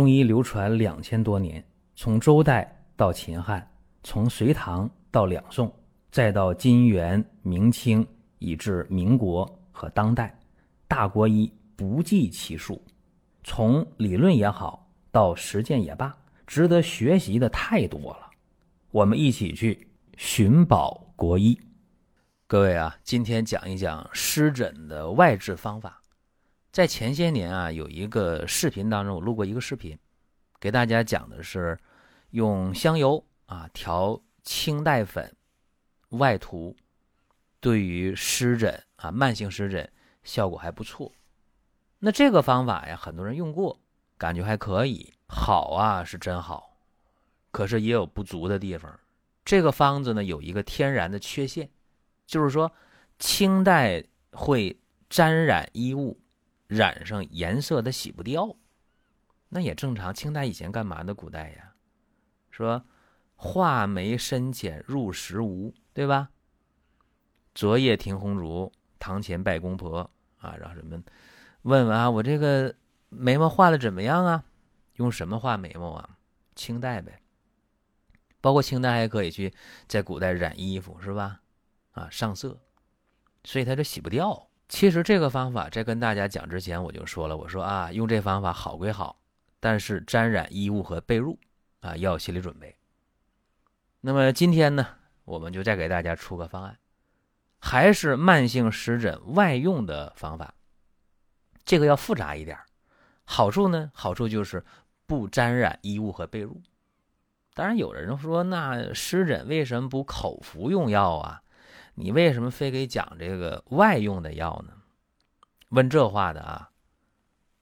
中医流传两千多年，从周代到秦汉，从隋唐到两宋，再到金元明清，以至民国和当代，大国医不计其数。从理论也好，到实践也罢，值得学习的太多了。我们一起去寻宝国医。各位啊，今天讲一讲湿疹的外治方法。在前些年啊，有一个视频当中，我录过一个视频，给大家讲的是用香油啊调清代粉外涂，对于湿疹啊慢性湿疹效果还不错。那这个方法呀，很多人用过，感觉还可以，好啊是真好，可是也有不足的地方。这个方子呢有一个天然的缺陷，就是说清代会沾染衣物。染上颜色它洗不掉，那也正常。清代以前干嘛的？古代呀，说画眉深浅入时无，对吧？昨夜听红烛，堂前拜公婆啊，让人们问问啊，我这个眉毛画的怎么样啊？用什么画眉毛啊？清代呗。包括清代还可以去在古代染衣服，是吧？啊，上色，所以它就洗不掉。其实这个方法在跟大家讲之前，我就说了，我说啊，用这方法好归好，但是沾染衣物和被褥啊，要有心理准备。那么今天呢，我们就再给大家出个方案，还是慢性湿疹外用的方法，这个要复杂一点。好处呢，好处就是不沾染衣物和被褥。当然，有人说，那湿疹为什么不口服用药啊？你为什么非给讲这个外用的药呢？问这话的啊，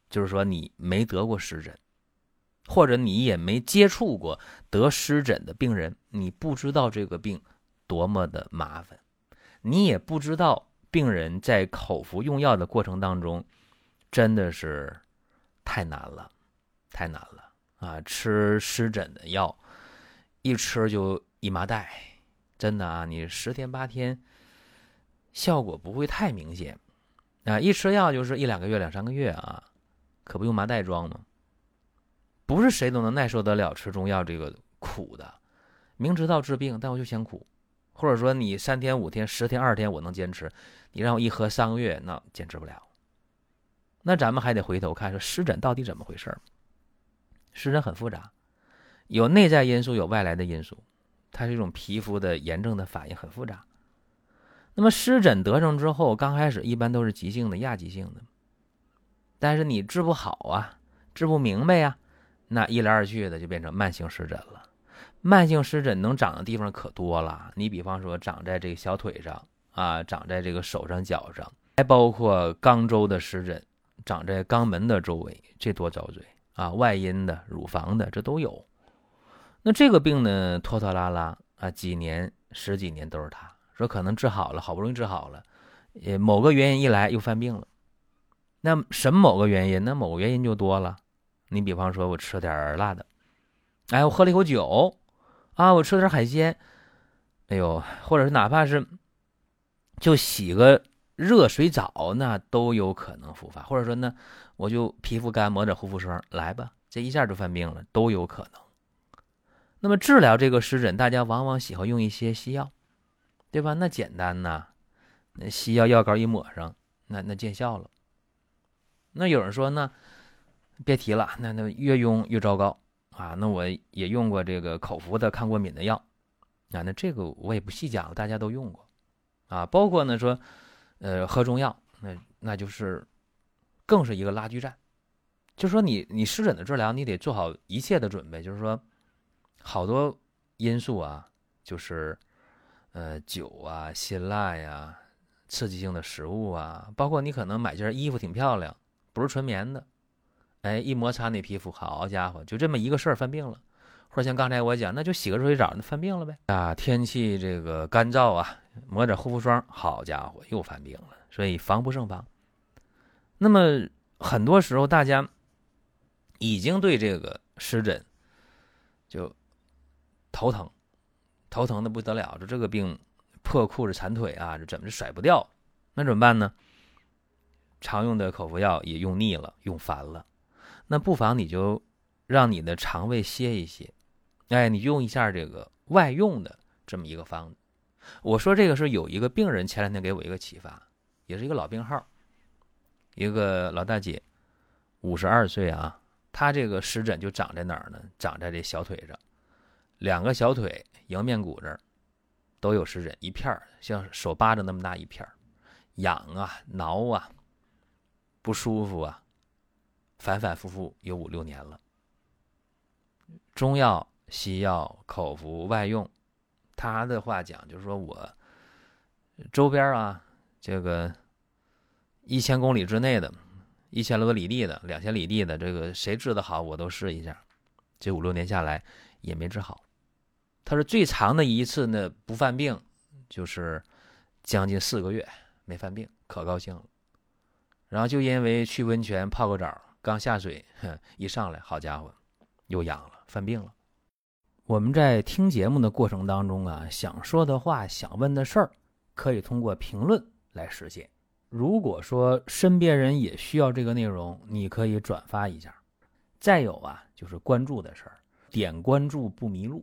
就是说你没得过湿疹，或者你也没接触过得湿疹的病人，你不知道这个病多么的麻烦，你也不知道病人在口服用药的过程当中真的是太难了，太难了啊！吃湿疹的药，一吃就一麻袋。真的啊，你十天八天，效果不会太明显，啊，一吃药就是一两个月、两三个月啊，可不用麻袋装吗？不是谁都能耐受得了吃中药这个苦的，明知道治病，但我就嫌苦，或者说你三天、五天、十天、二十天我能坚持，你让我一喝三个月，那坚持不了。那咱们还得回头看，说湿疹到底怎么回事湿疹很复杂，有内在因素，有外来的因素。它是一种皮肤的炎症的反应，很复杂。那么湿疹得上之后，刚开始一般都是急性的、亚急性的，但是你治不好啊，治不明白呀，那一来二去的就变成慢性湿疹了。慢性湿疹能长的地方可多了，你比方说长在这个小腿上啊，长在这个手上脚上，还包括肛周的湿疹，长在肛门的周围，这多遭罪啊！外阴的、乳房的，这都有。那这个病呢，拖拖拉拉啊，几年、十几年都是他说可能治好了，好不容易治好了，呃，某个原因一来又犯病了。那什么某个原因？那某个原因就多了。你比方说，我吃点辣的，哎，我喝了一口酒，啊，我吃了点海鲜，哎呦，或者是哪怕是就洗个热水澡，那都有可能复发。或者说呢，我就皮肤干，抹点护肤霜，来吧，这一下就犯病了，都有可能。那么治疗这个湿疹，大家往往喜欢用一些西药，对吧？那简单呐，那西药药膏一抹上，那那见效了。那有人说呢，别提了，那那越用越糟糕啊。那我也用过这个口服的抗过敏的药啊，那这个我也不细讲，大家都用过啊。包括呢说，呃，喝中药，那那就是更是一个拉锯战。就说你你湿疹的治疗，你得做好一切的准备，就是说。好多因素啊，就是，呃，酒啊、辛辣呀、刺激性的食物啊，包括你可能买件衣服挺漂亮，不是纯棉的，哎，一摩擦那皮肤，好家伙，就这么一个事儿犯病了。或者像刚才我讲，那就洗个热水澡，那犯病了呗。啊，天气这个干燥啊，抹点护肤霜，好家伙，又犯病了。所以防不胜防。那么很多时候，大家已经对这个湿疹就。头疼，头疼的不得了，就这个病，破裤子缠腿啊，这怎么就甩不掉？那怎么办呢？常用的口服药也用腻了，用烦了，那不妨你就让你的肠胃歇一歇。哎，你用一下这个外用的这么一个方子。我说这个是有一个病人前两天给我一个启发，也是一个老病号，一个老大姐，五十二岁啊，她这个湿疹就长在哪儿呢？长在这小腿上，两个小腿迎面骨这儿都有湿疹，一片儿像手巴掌那么大一片儿，痒啊、挠啊、不舒服啊，反反复复有五六年了，中药。西药、口服、外用，他的话讲就是说我周边啊，这个一千公里之内的，一千多里地的，两千里地的，这个谁治的好，我都试一下。这五六年下来也没治好。他说最长的一次呢不犯病，就是将近四个月没犯病，可高兴了。然后就因为去温泉泡个澡，刚下水 一上来，好家伙，又痒了，犯病了。我们在听节目的过程当中啊，想说的话、想问的事儿，可以通过评论来实现。如果说身边人也需要这个内容，你可以转发一下。再有啊，就是关注的事儿，点关注不迷路，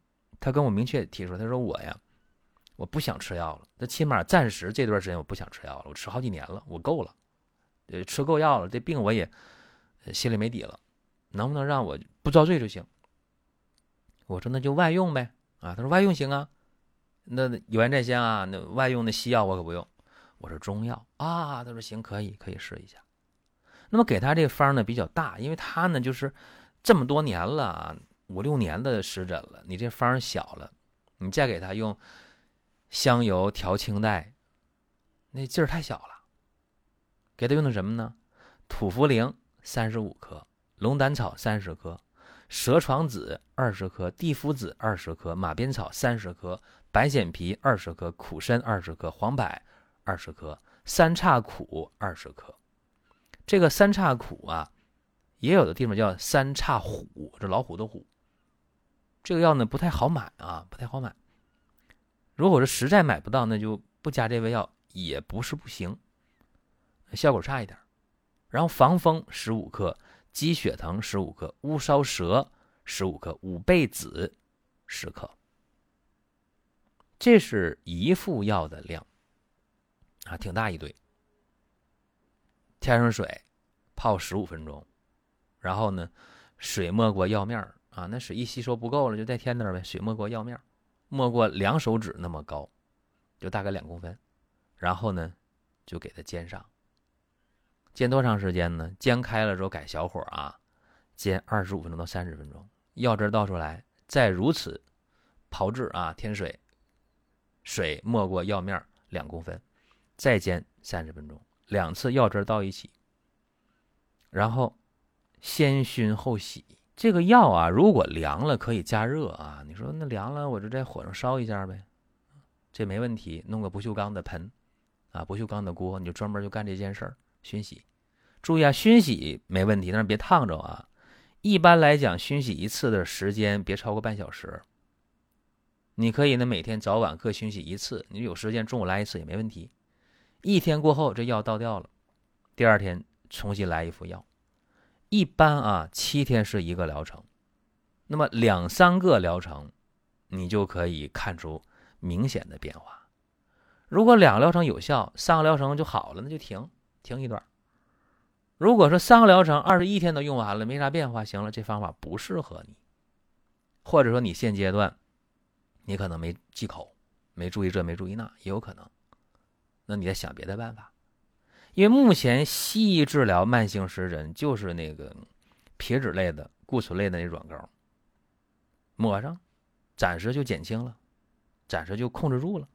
他跟我明确提出，他说我呀，我不想吃药了，他起码暂时这段时间我不想吃药了，我吃好几年了，我够了，呃，吃够药了，这病我也心里没底了。能不能让我不遭罪就行？我说那就外用呗，啊，他说外用行啊，那有言在先啊，那外用的西药我可不用，我说中药啊，他说行，可以，可以试一下。那么给他这个方呢比较大，因为他呢就是这么多年了，五六年的湿疹了，你这方小了，你再给他用香油调清代，那劲儿太小了。给他用的什么呢？土茯苓三十五克。龙胆草三十克，蛇床子二十克，地肤子二十克，马鞭草三十克，白藓皮二十克，苦参二十克，黄柏二十克，三叉苦二十克。这个三叉苦啊，也有的地方叫三叉虎，这老虎的虎。这个药呢不太好买啊，不太好买。如果是实在买不到，那就不加这味药也不是不行，效果差一点。然后防风十五克。鸡血藤十五克，乌梢蛇十五克，五倍子十克。这是一副药的量啊，挺大一堆。添上水，泡十五分钟，然后呢，水没过药面啊，那水一吸收不够了，就再添点呗。水没过药面，没过两手指那么高，就大概两公分，然后呢，就给它煎上。煎多长时间呢？煎开了之后改小火啊，煎二十五分钟到三十分钟。药汁倒出来，再如此炮制啊，添水，水没过药面两公分，再煎三十分钟，两次药汁倒一起，然后先熏后洗。这个药啊，如果凉了可以加热啊。你说那凉了，我就在火上烧一下呗，这没问题。弄个不锈钢的盆啊，不锈钢的锅，你就专门就干这件事儿。熏洗，注意啊，熏洗没问题，但是别烫着啊。一般来讲，熏洗一次的时间别超过半小时。你可以呢，每天早晚各熏洗一次，你有时间中午来一次也没问题。一天过后，这药倒掉了，第二天重新来一副药。一般啊，七天是一个疗程，那么两三个疗程，你就可以看出明显的变化。如果两个疗程有效，三个疗程就好了，那就停。停一段。如果说三个疗程二十一天都用完了，没啥变化，行了，这方法不适合你，或者说你现阶段你可能没忌口，没注意这，没注意那，也有可能。那你再想别的办法，因为目前西医治疗慢性湿疹就是那个皮脂类的、固醇类的那软膏，抹上，暂时就减轻了，暂时就控制住了。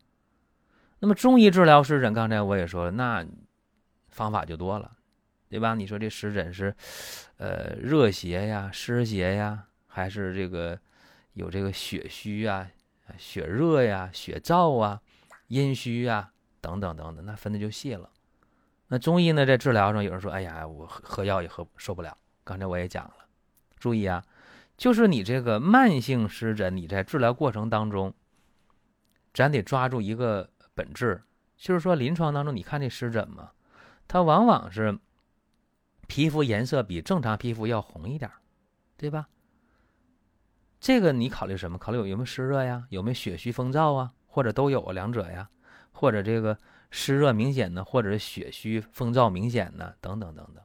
那么中医治疗湿疹，刚才我也说了，那。方法就多了，对吧？你说这湿疹是，呃，热邪呀、湿邪呀，还是这个有这个血虚啊、血热呀、血燥啊、阴虚啊等等等等，那分的就细了。那中医呢，在治疗上，有人说：“哎呀，我喝药也喝受不了。”刚才我也讲了，注意啊，就是你这个慢性湿疹，你在治疗过程当中，咱得抓住一个本质，就是说临床当中，你看这湿疹嘛，它往往是皮肤颜色比正常皮肤要红一点，对吧？这个你考虑什么？考虑有没有湿热呀？有没有血虚风燥啊？或者都有？两者呀？或者这个？湿热明显的，或者是血虚风燥明显的，等等等等。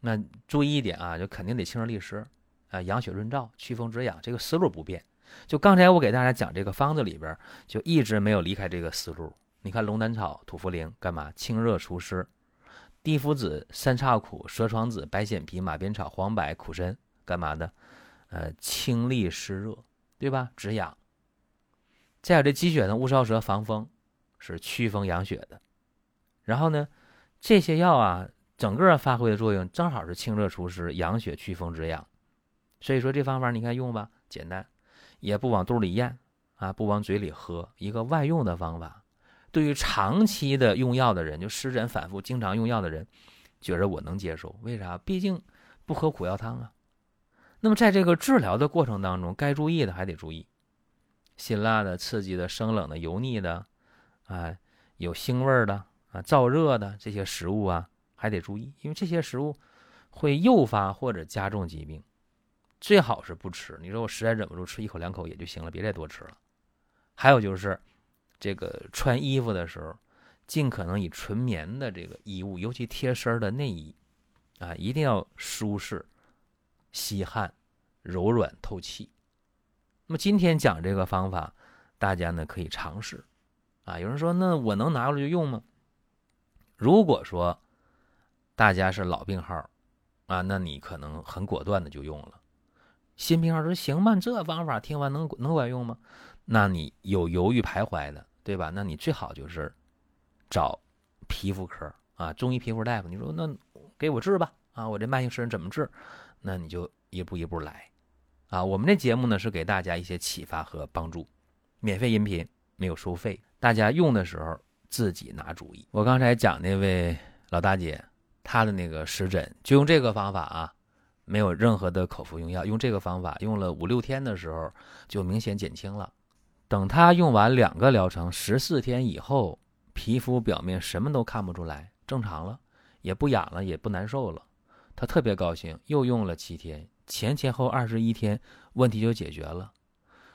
那注意一点啊，就肯定得清热利湿，啊，养血润燥，祛风止痒，这个思路不变。就刚才我给大家讲这个方子里边，就一直没有离开这个思路。你看龙胆草、土茯苓干嘛？清热除湿。地肤子、三叉苦、蛇床子、白藓皮、马鞭草、黄柏、苦参干嘛的？呃，清利湿热，对吧？止痒。再有这鸡血呢，乌梢蛇防风。是祛风养血的，然后呢，这些药啊，整个发挥的作用正好是清热除湿、养血祛风止痒。所以说这方法你看用吧，简单，也不往肚里咽啊，不往嘴里喝，一个外用的方法。对于长期的用药的人，就湿疹反复、经常用药的人，觉着我能接受。为啥？毕竟不喝苦药汤啊。那么在这个治疗的过程当中，该注意的还得注意，辛辣的、刺激的、生冷的、油腻的。啊，有腥味的啊，燥热的这些食物啊，还得注意，因为这些食物会诱发或者加重疾病，最好是不吃。你说我实在忍不住吃一口两口也就行了，别再多吃了。还有就是，这个穿衣服的时候，尽可能以纯棉的这个衣物，尤其贴身的内衣啊，一定要舒适、吸汗、柔软透气。那么今天讲这个方法，大家呢可以尝试。啊，有人说，那我能拿过来就用吗？如果说大家是老病号，啊，那你可能很果断的就用了。新病号说行吗？这方法听完能能管用吗？那你有犹豫徘徊的，对吧？那你最好就是找皮肤科啊，中医皮肤大夫。你说那给我治吧，啊，我这慢性湿疹怎么治？那你就一步一步来，啊，我们这节目呢是给大家一些启发和帮助，免费音频，没有收费。大家用的时候自己拿主意。我刚才讲那位老大姐，她的那个湿疹就用这个方法啊，没有任何的口服用药，用这个方法用了五六天的时候就明显减轻了。等她用完两个疗程，十四天以后，皮肤表面什么都看不出来，正常了，也不痒了，也不难受了。她特别高兴，又用了七天，前前后二十一天，问题就解决了。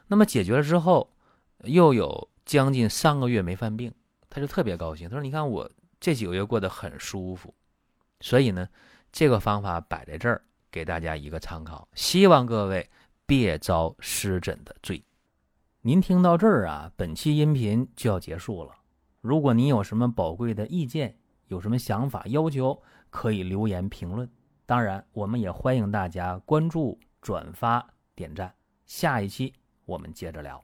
那么解决了之后，又有。将近三个月没犯病，他就特别高兴。他说：“你看我这几个月过得很舒服，所以呢，这个方法摆在这儿给大家一个参考。希望各位别遭湿疹的罪。”您听到这儿啊，本期音频就要结束了。如果您有什么宝贵的意见，有什么想法要求，可以留言评论。当然，我们也欢迎大家关注、转发、点赞。下一期我们接着聊。